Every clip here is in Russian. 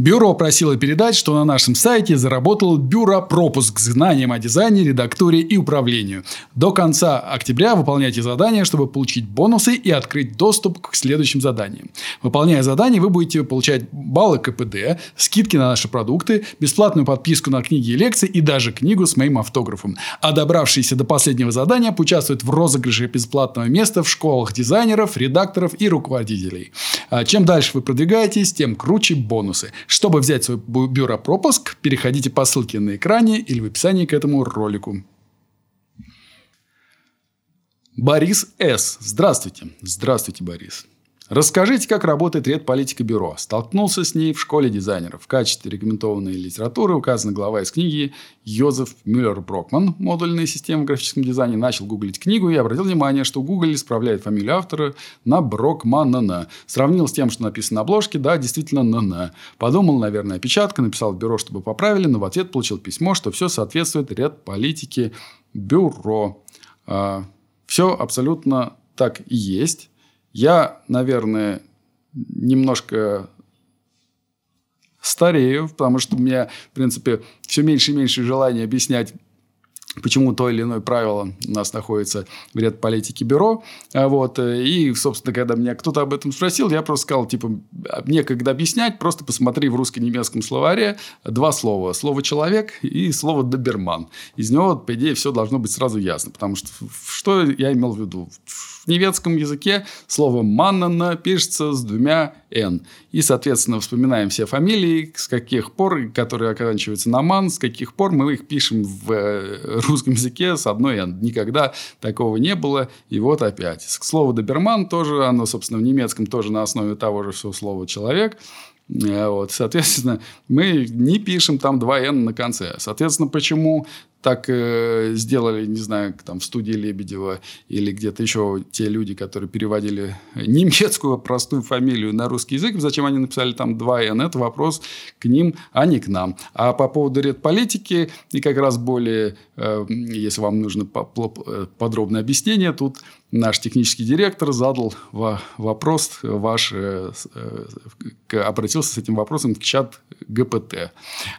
Бюро просило передать, что на нашем сайте заработал бюро пропуск к знаниям о дизайне, редактуре и управлению. До конца октября выполняйте задания, чтобы получить бонусы и открыть доступ к следующим заданиям. Выполняя задания, вы будете получать баллы КПД, скидки на наши продукты, бесплатную подписку на книги и лекции и даже книгу с моим автографом. А добравшиеся до последнего задания поучаствуют в розыгрыше бесплатного места в школах дизайнеров, редакторов и руководителей. А чем дальше вы продвигаетесь, тем круче бонусы. Чтобы взять свой бюро пропуск, переходите по ссылке на экране или в описании к этому ролику. Борис С. Здравствуйте. Здравствуйте, Борис. Расскажите, как работает редполитика бюро. Столкнулся с ней в школе дизайнеров. В качестве рекомендованной литературы указана глава из книги Йозеф Мюллер-Брокман «Модульные системы в графическом дизайне». Начал гуглить книгу и обратил внимание, что Google исправляет фамилию автора на Брокманана. Сравнил с тем, что написано на обложке. Да, действительно, на Подумал, наверное, опечатка. Написал в бюро, чтобы поправили, но в ответ получил письмо, что все соответствует редполитике бюро. А, все абсолютно так и есть. Я, наверное, немножко старею, потому что у меня, в принципе, все меньше и меньше желания объяснять почему то или иное правило у нас находится в ряд политики бюро. А вот. И, собственно, когда меня кто-то об этом спросил, я просто сказал, типа, некогда объяснять, просто посмотри в русско-немецком словаре два слова. Слово «человек» и слово «доберман». Из него, по идее, все должно быть сразу ясно. Потому что что я имел в виду? В немецком языке слово «маннана» пишется с двумя «н». И, соответственно, вспоминаем все фамилии, с каких пор, которые оканчиваются на «ман», с каких пор мы их пишем в э, русском языке с одной «н». Никогда такого не было. И вот опять. Слово «доберман» тоже, оно, собственно, в немецком тоже на основе того же всего слова «человек». Э, вот, соответственно, мы не пишем там 2N на конце. Соответственно, почему так э, сделали, не знаю, там в студии Лебедева или где-то еще те люди, которые переводили немецкую простую фамилию на русский язык, зачем они написали там 2N, это вопрос к ним, а не к нам. А по поводу редполитики и как раз более, э, если вам нужно э, подробное объяснение, тут наш технический директор задал вопрос ваш, э, э, обратился с этим вопросом в чат ГПТ.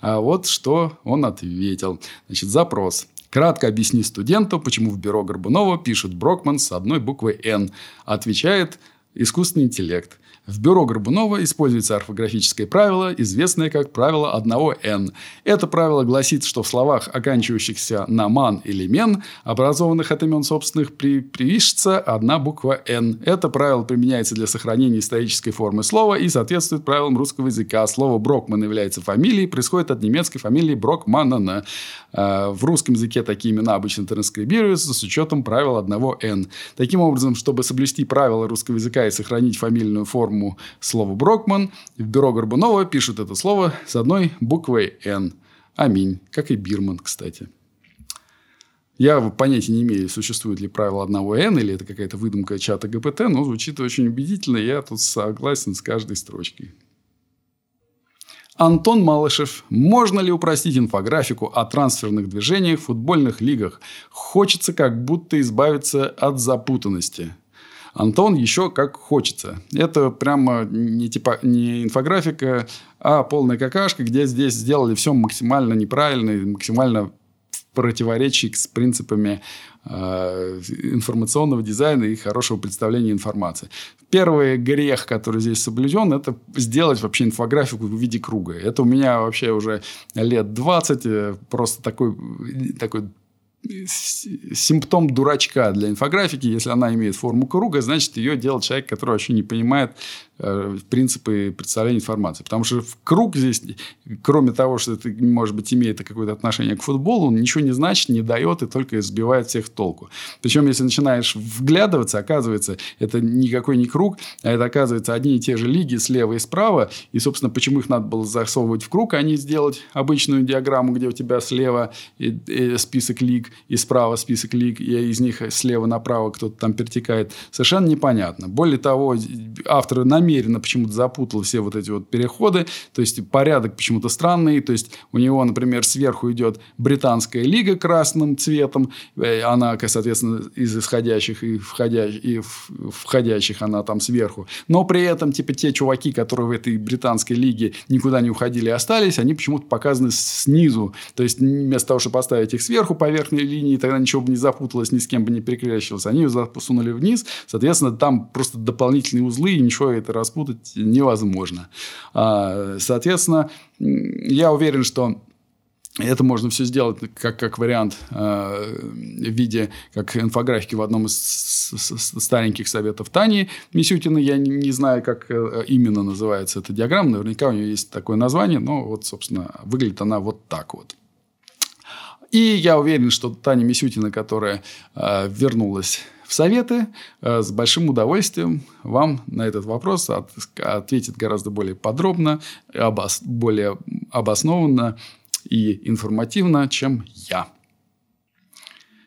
А вот что он ответил. Значит, запрос. Кратко объясни студенту, почему в бюро Горбунова пишут Брокман с одной буквой «Н». Отвечает искусственный интеллект – в бюро Горбунова используется орфографическое правило, известное как правило одного «н». Это правило гласит, что в словах, оканчивающихся на «ман» или «мен», образованных от имен собственных, при привишется одна буква «н». Это правило применяется для сохранения исторической формы слова и соответствует правилам русского языка. Слово «брокман» является фамилией, происходит от немецкой фамилии Брокманана. А, в русском языке такие имена обычно транскрибируются с учетом правил одного «н». Таким образом, чтобы соблюсти правила русского языка и сохранить фамильную форму слова «Брокман». В бюро Горбунова пишут это слово с одной буквой «Н». Аминь. Как и Бирман, кстати. Я понятия не имею, существует ли правило одного «Н» или это какая-то выдумка чата ГПТ, но звучит очень убедительно. Я тут согласен с каждой строчкой. Антон Малышев. Можно ли упростить инфографику о трансферных движениях в футбольных лигах? Хочется как будто избавиться от запутанности. Антон еще как хочется. Это прямо не, типа, не инфографика, а полная какашка, где здесь сделали все максимально неправильно, максимально в противоречии с принципами э, информационного дизайна и хорошего представления информации. Первый грех, который здесь соблюден, это сделать вообще инфографику в виде круга. Это у меня вообще уже лет 20, э, просто такой, такой симптом дурачка для инфографики. Если она имеет форму круга, значит, ее делает человек, который вообще не понимает принципы представления информации. Потому что в круг здесь, кроме того, что это, может быть, имеет какое-то отношение к футболу, он ничего не значит, не дает и только сбивает всех толку. Причем, если начинаешь вглядываться, оказывается, это никакой не круг, а это, оказывается, одни и те же лиги слева и справа. И, собственно, почему их надо было засовывать в круг, а не сделать обычную диаграмму, где у тебя слева список лиг и справа список лиг, и из них слева направо кто-то там перетекает. Совершенно непонятно. Более того, авторы намеренно намеренно почему-то запутал все вот эти вот переходы. То есть, порядок почему-то странный. То есть, у него, например, сверху идет британская лига красным цветом. Э, она, соответственно, из исходящих и входящих, и входящих она там сверху. Но при этом, типа, те чуваки, которые в этой британской лиге никуда не уходили и остались, они почему-то показаны снизу. То есть, вместо того, чтобы поставить их сверху по верхней линии, тогда ничего бы не запуталось, ни с кем бы не перекрещивалось. Они ее посунули вниз. Соответственно, там просто дополнительные узлы, и ничего это распутать невозможно. А, соответственно, я уверен, что это можно все сделать как, как вариант э, в виде как инфографики в одном из стареньких советов Тани Мисютина. Я не, не знаю, как э, именно называется эта диаграмма. Наверняка у нее есть такое название. Но вот, собственно, выглядит она вот так вот. И я уверен, что Таня Мисютина, которая э, вернулась в советы, э, с большим удовольствием вам на этот вопрос от, ответит гораздо более подробно, обос, более обоснованно и информативно, чем я.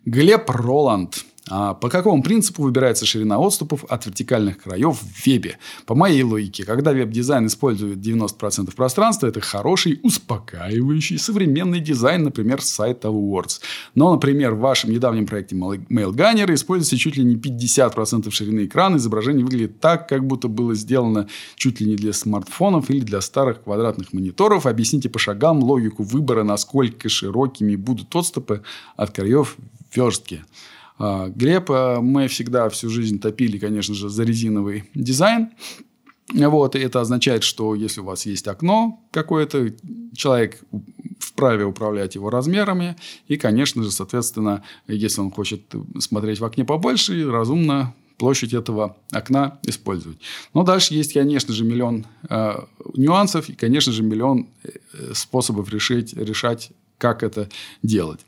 Глеб Роланд – а по какому принципу выбирается ширина отступов от вертикальных краев в вебе? По моей логике, когда веб-дизайн использует 90% пространства, это хороший, успокаивающий, современный дизайн, например, сайта Words. Но, например, в вашем недавнем проекте MailGunner используется чуть ли не 50% ширины экрана. Изображение выглядит так, как будто было сделано чуть ли не для смартфонов или для старых квадратных мониторов. Объясните по шагам логику выбора, насколько широкими будут отступы от краев верстки. А, Глеб, а, мы всегда всю жизнь топили, конечно же, за резиновый дизайн. Вот, и это означает, что если у вас есть окно какое-то, человек вправе управлять его размерами. И, конечно же, соответственно, если он хочет смотреть в окне побольше, разумно площадь этого окна использовать. Но дальше есть, конечно же, миллион э, нюансов и, конечно же, миллион э, способов решить, решать, как это делать.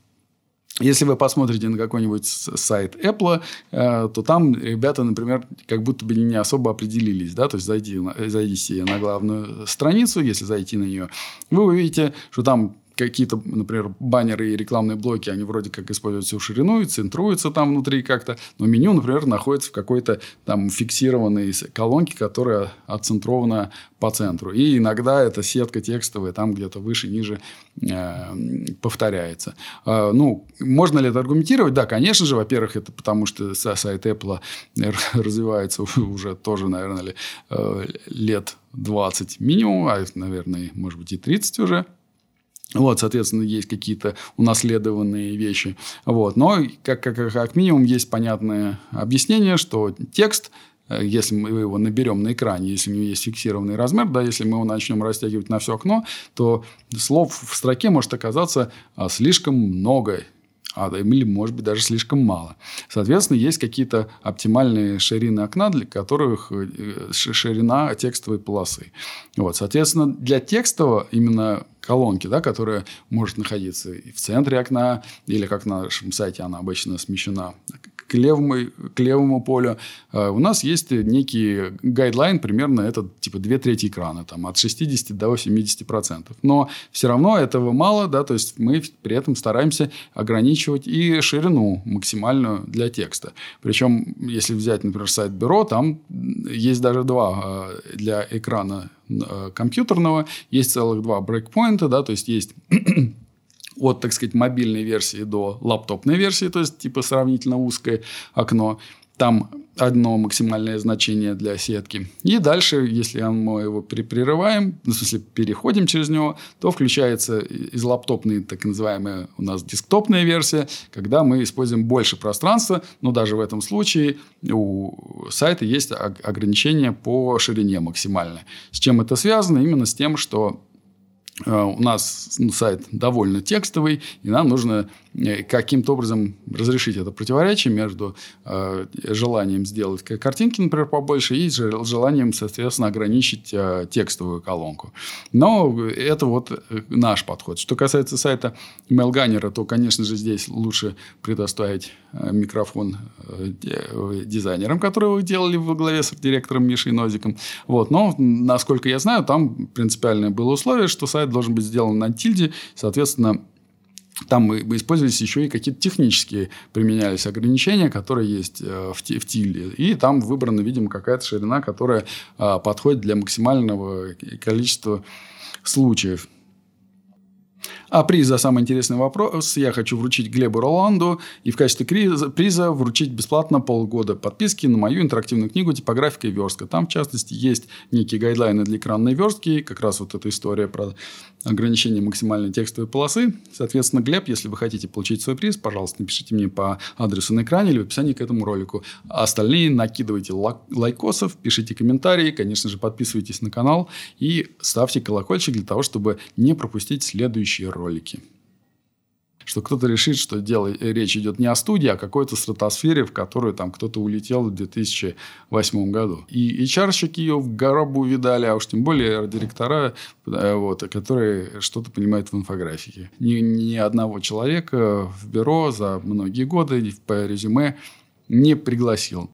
Если вы посмотрите на какой-нибудь сайт Apple, э, то там ребята, например, как будто бы не особо определились. Да? То есть, зайди, зайдите на главную страницу, если зайти на нее, вы увидите, что там какие-то, например, баннеры и рекламные блоки, они вроде как используют всю ширину и центруются там внутри как-то, но меню, например, находится в какой-то там фиксированной колонке, которая отцентрована по центру. И иногда эта сетка текстовая там где-то выше, ниже э, повторяется. Э, ну, можно ли это аргументировать? Да, конечно же. Во-первых, это потому, что сайт Apple развивается уже тоже, наверное, э, лет 20 минимум, а, наверное, может быть, и 30 уже. Вот, соответственно, есть какие-то унаследованные вещи. Вот. Но, как, как, как минимум, есть понятное объяснение, что текст э, если мы его наберем на экране, если у него есть фиксированный размер, да, если мы его начнем растягивать на все окно, то слов в строке может оказаться а, слишком много а, или, может быть, даже слишком мало. Соответственно, есть какие-то оптимальные ширины окна, для которых э, ширина текстовой полосы. Вот, соответственно, для текстового именно колонки, да, которая может находиться и в центре окна, или как на нашем сайте она обычно смещена к левому, к левому полю. А, у нас есть некий гайдлайн, примерно это типа две трети экрана, там, от 60 до 70 процентов. Но все равно этого мало, да, то есть мы при этом стараемся ограничивать и ширину максимальную для текста. Причем, если взять, например, сайт бюро, там есть даже два а, для экрана а, компьютерного, есть целых два брейкпоинта, да, то есть есть от, так сказать, мобильной версии до лаптопной версии, то есть типа сравнительно узкое окно. Там одно максимальное значение для сетки. И дальше, если мы его прерываем, ну, в смысле переходим через него, то включается из лаптопной так называемая у нас десктопная версия, когда мы используем больше пространства, но даже в этом случае у сайта есть ограничение по ширине максимальное. С чем это связано? Именно с тем, что у нас сайт довольно текстовый, и нам нужно э, каким-то образом разрешить это противоречие между э, желанием сделать картинки, например, побольше, и желанием, соответственно, ограничить э, текстовую колонку. Но это вот э, наш подход. Что касается сайта Mailgunner, то, конечно же, здесь лучше предоставить микрофон дизайнерам, которые вы делали во главе с директором Мишей Нозиком. Вот. Но, насколько я знаю, там принципиальное было условие, что сайт должен быть сделан на тильде, соответственно, там использовались еще и какие-то технические применялись ограничения, которые есть э, в, в Тиле. И там выбрана, видимо, какая-то ширина, которая а, подходит для максимального количества случаев. А приз за самый интересный вопрос я хочу вручить Глебу Роланду и в качестве приза вручить бесплатно полгода подписки на мою интерактивную книгу «Типографика и верстка». Там, в частности, есть некие гайдлайны для экранной верстки, как раз вот эта история про ограничение максимальной текстовой полосы. Соответственно, Глеб, если вы хотите получить свой приз, пожалуйста, напишите мне по адресу на экране или в описании к этому ролику. А остальные накидывайте лайкосов, пишите комментарии, конечно же, подписывайтесь на канал и ставьте колокольчик для того, чтобы не пропустить следующие ролики ролики. Что кто-то решит, что дело, речь идет не о студии, а о какой-то стратосфере, в которую там кто-то улетел в 2008 году. И HR-щики ее в гробу видали, а уж тем более директора, э, вот, которые что-то понимают в инфографике. Ни, ни одного человека в бюро за многие годы по резюме не пригласил.